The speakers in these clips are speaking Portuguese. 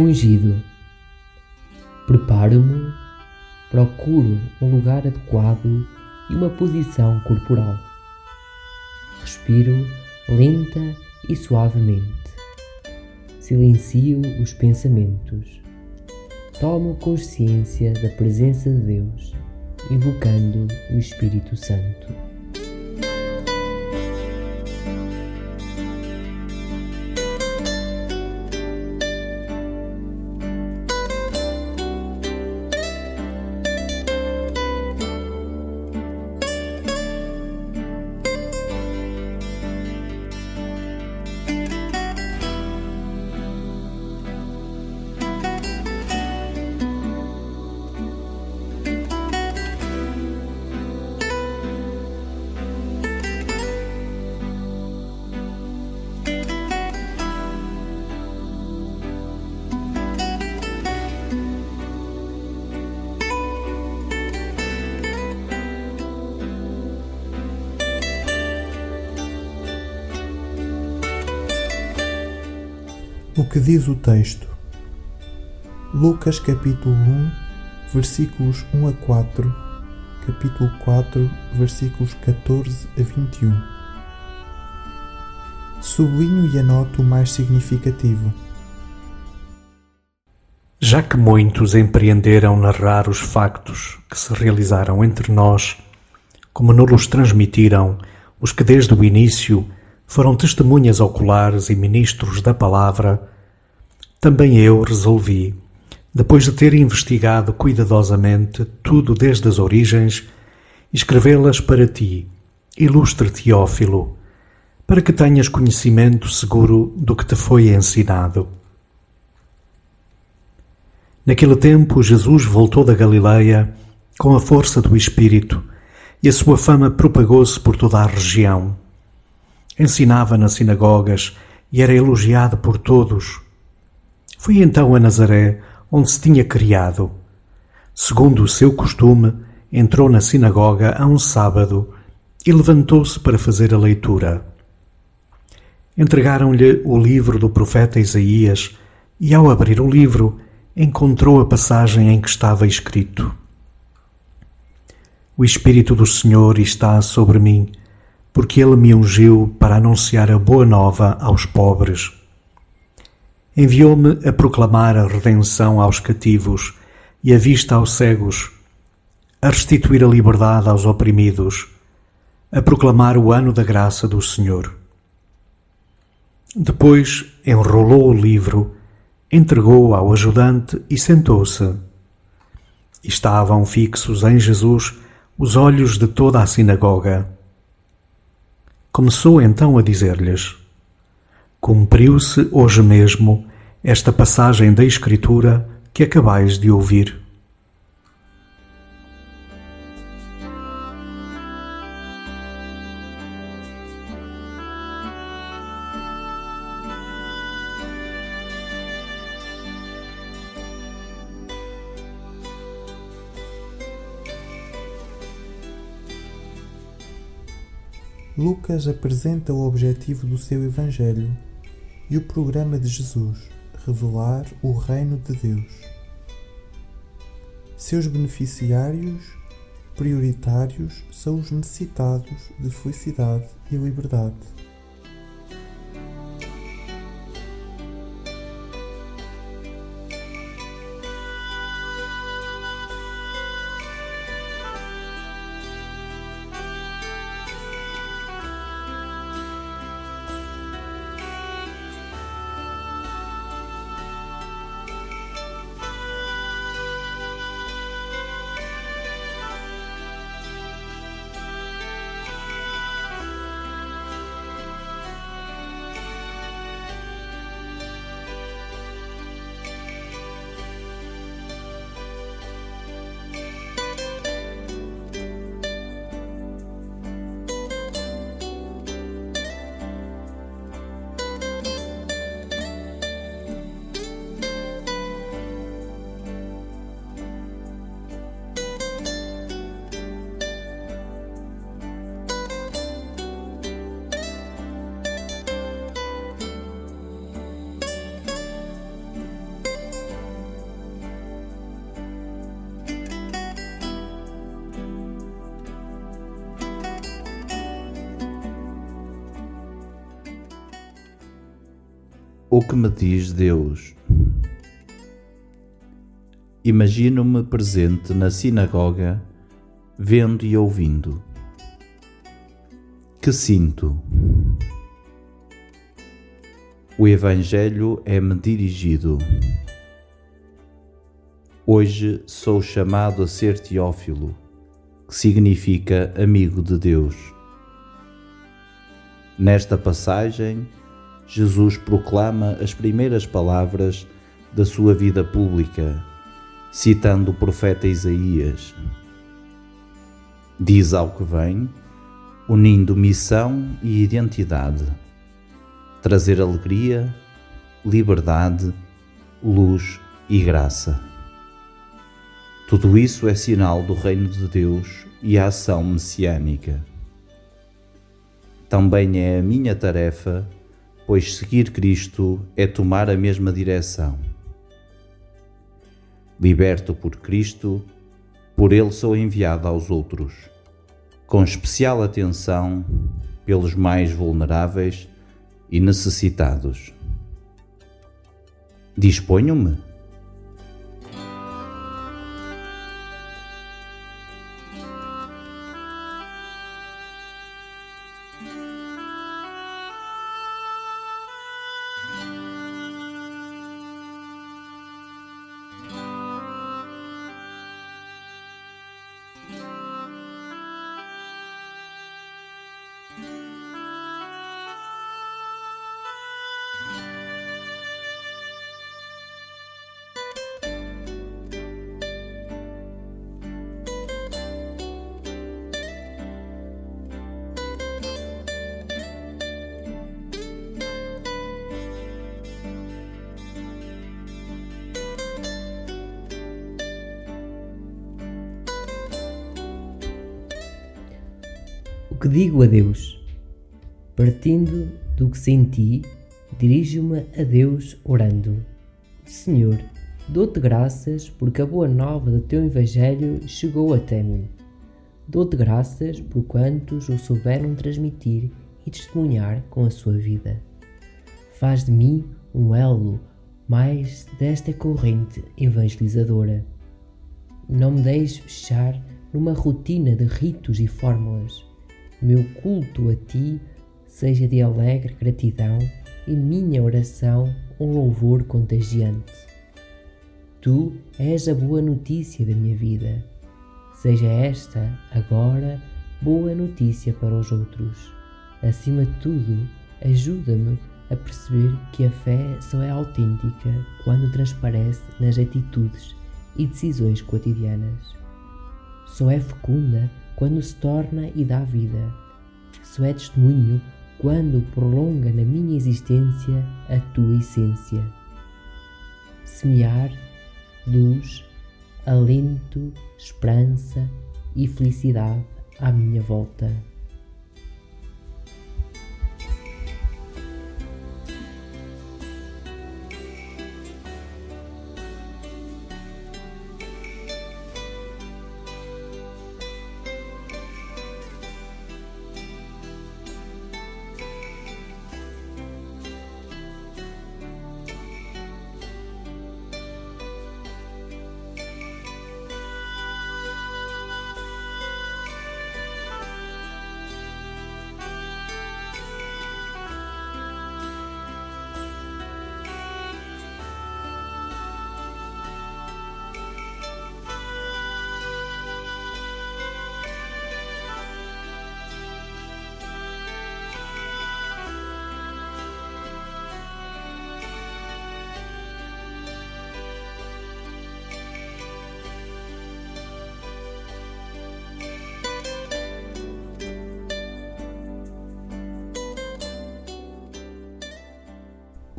ungido. Preparo-me, procuro um lugar adequado e uma posição corporal. Respiro lenta e suavemente. Silencio os pensamentos. Tomo consciência da presença de Deus, invocando o Espírito Santo. Que diz o texto? Lucas capítulo 1, versículos 1 a 4, capítulo 4, versículos 14 a 21. Sublinho e anoto o mais significativo. Já que muitos empreenderam narrar os factos que se realizaram entre nós, como nos transmitiram os que desde o início foram testemunhas oculares e ministros da palavra, também eu resolvi, depois de ter investigado cuidadosamente tudo desde as origens, escrevê-las para ti, ilustre Teófilo, para que tenhas conhecimento seguro do que te foi ensinado. Naquele tempo, Jesus voltou da Galileia com a força do Espírito, e a sua fama propagou-se por toda a região ensinava nas sinagogas e era elogiado por todos. Foi então a Nazaré, onde se tinha criado. Segundo o seu costume, entrou na sinagoga a um sábado e levantou-se para fazer a leitura. Entregaram-lhe o livro do profeta Isaías e, ao abrir o livro, encontrou a passagem em que estava escrito: O Espírito do Senhor está sobre mim porque ele me ungiu para anunciar a boa nova aos pobres. Enviou-me a proclamar a redenção aos cativos e a vista aos cegos, a restituir a liberdade aos oprimidos, a proclamar o ano da graça do Senhor. Depois enrolou o livro, entregou-o ao ajudante e sentou-se. Estavam fixos em Jesus os olhos de toda a sinagoga. Começou então a dizer-lhes: Cumpriu-se hoje mesmo esta passagem da Escritura que acabais de ouvir. Lucas apresenta o objetivo do seu Evangelho e o programa de Jesus, revelar o reino de Deus. Seus beneficiários prioritários são os necessitados de felicidade e liberdade. O que me diz Deus? Imagino-me presente na sinagoga, vendo e ouvindo. Que sinto? O Evangelho é-me dirigido. Hoje sou chamado a ser Teófilo, que significa amigo de Deus. Nesta passagem, Jesus proclama as primeiras palavras da sua vida pública, citando o profeta Isaías. Diz ao que vem, unindo missão e identidade, trazer alegria, liberdade, luz e graça. Tudo isso é sinal do reino de Deus e a ação messiânica. Também é a minha tarefa pois seguir Cristo é tomar a mesma direção. Liberto por Cristo, por Ele sou enviado aos outros, com especial atenção pelos mais vulneráveis e necessitados. Disponho-me que digo a Deus? Partindo do que senti, dirijo-me a Deus orando: Senhor, dou-te graças porque a boa nova do teu Evangelho chegou até mim. Dou-te graças por quantos o souberam transmitir e testemunhar com a sua vida. Faz de mim um elo mais desta corrente evangelizadora. Não me deixes fechar numa rotina de ritos e fórmulas meu culto a ti seja de alegre gratidão e minha oração um louvor contagiante. Tu és a boa notícia da minha vida. Seja esta, agora, boa notícia para os outros. Acima de tudo, ajuda-me a perceber que a fé só é autêntica quando transparece nas atitudes e decisões cotidianas. Só é fecunda quando se torna e dá vida. Só é testemunho quando prolonga na minha existência a tua essência. Semear luz, alento, esperança e felicidade à minha volta.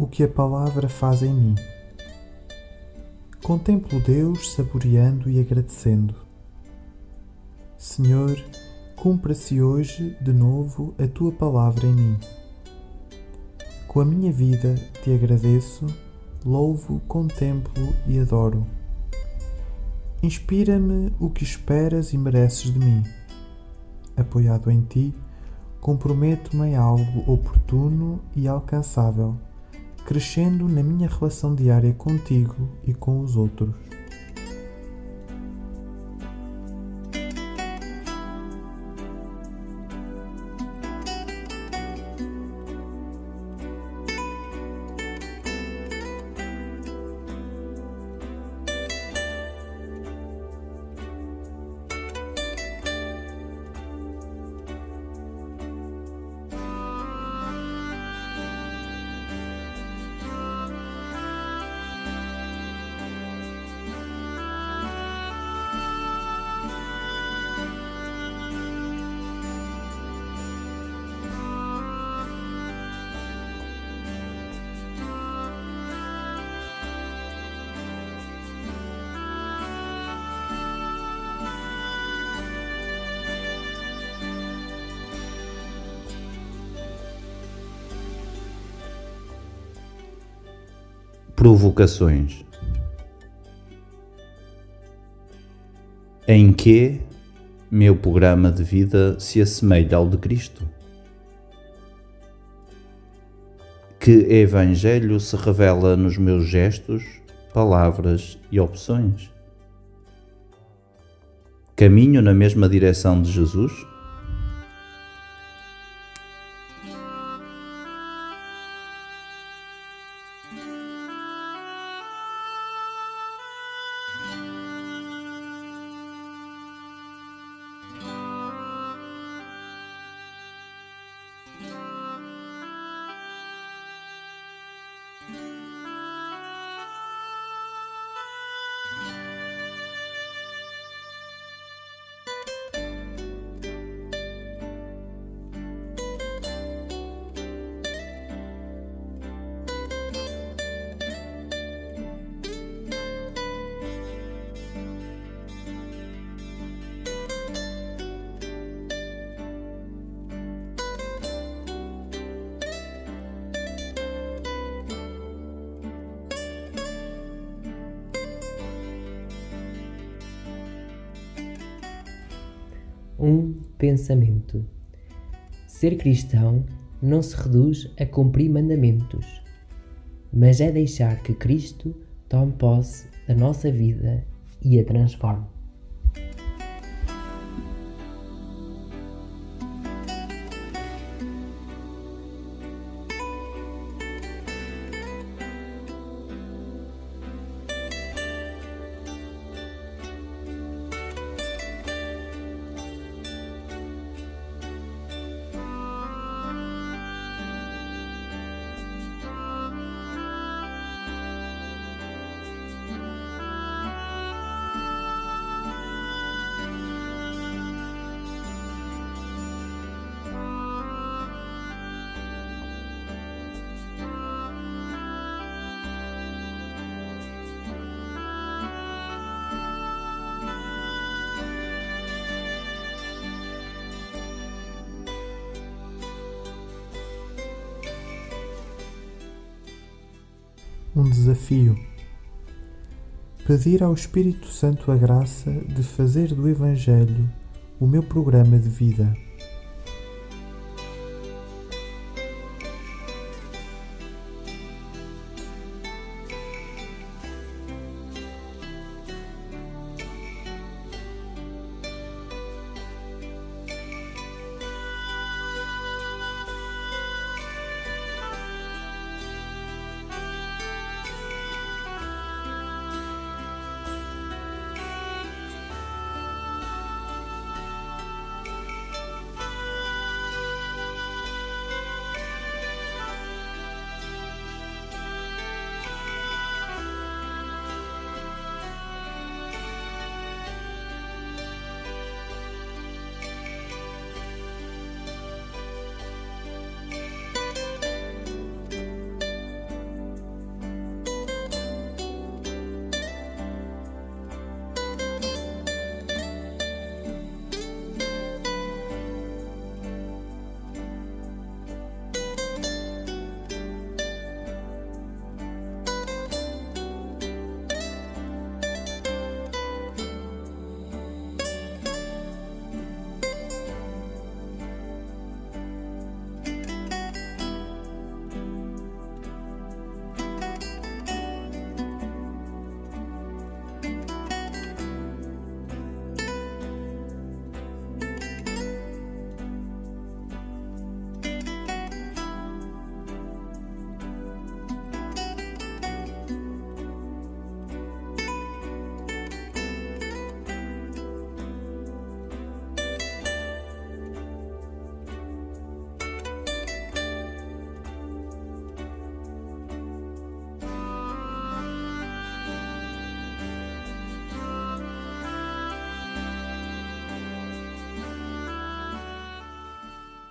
O que a palavra faz em mim. Contemplo Deus saboreando e agradecendo. Senhor, cumpra-se hoje de novo a tua palavra em mim. Com a minha vida te agradeço, louvo, contemplo e adoro. Inspira-me o que esperas e mereces de mim. Apoiado em ti, comprometo-me em algo oportuno e alcançável crescendo na minha relação diária contigo e com os outros. Provocações. Em que meu programa de vida se assemelha ao de Cristo? Que Evangelho se revela nos meus gestos, palavras e opções? Caminho na mesma direção de Jesus? Um pensamento. Ser cristão não se reduz a cumprir mandamentos, mas é deixar que Cristo tome posse da nossa vida e a transforme. Um desafio. Pedir ao Espírito Santo a graça de fazer do Evangelho o meu programa de vida.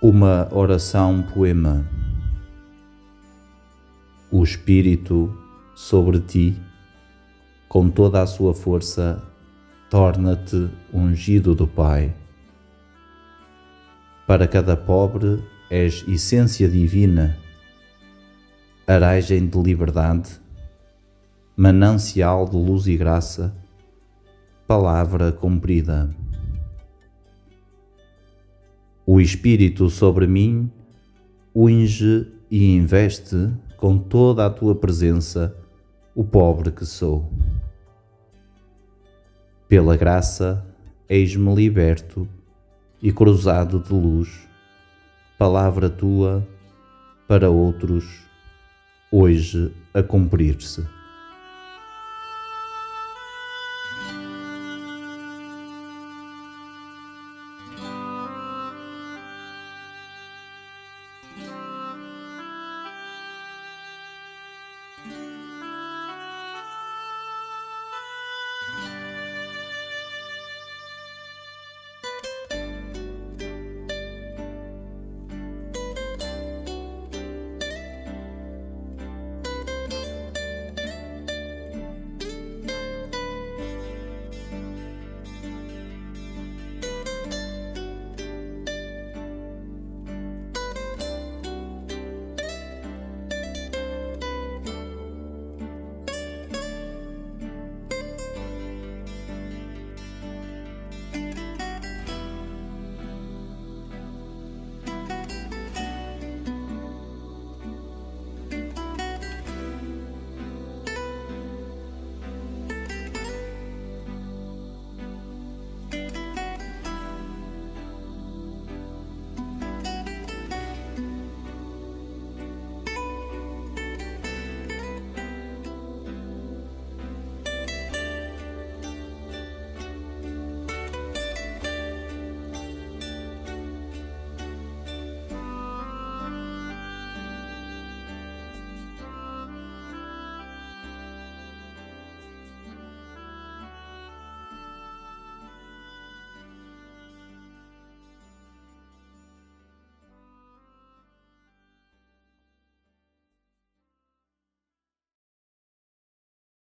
Uma oração poema. O Espírito sobre ti, com toda a sua força, torna-te ungido do Pai. Para cada pobre és essência divina, aragem de liberdade, manancial de luz e graça, palavra cumprida. O Espírito sobre mim unge e investe com toda a tua presença o pobre que sou. Pela graça, eis-me liberto e cruzado de luz, palavra tua para outros, hoje a cumprir-se.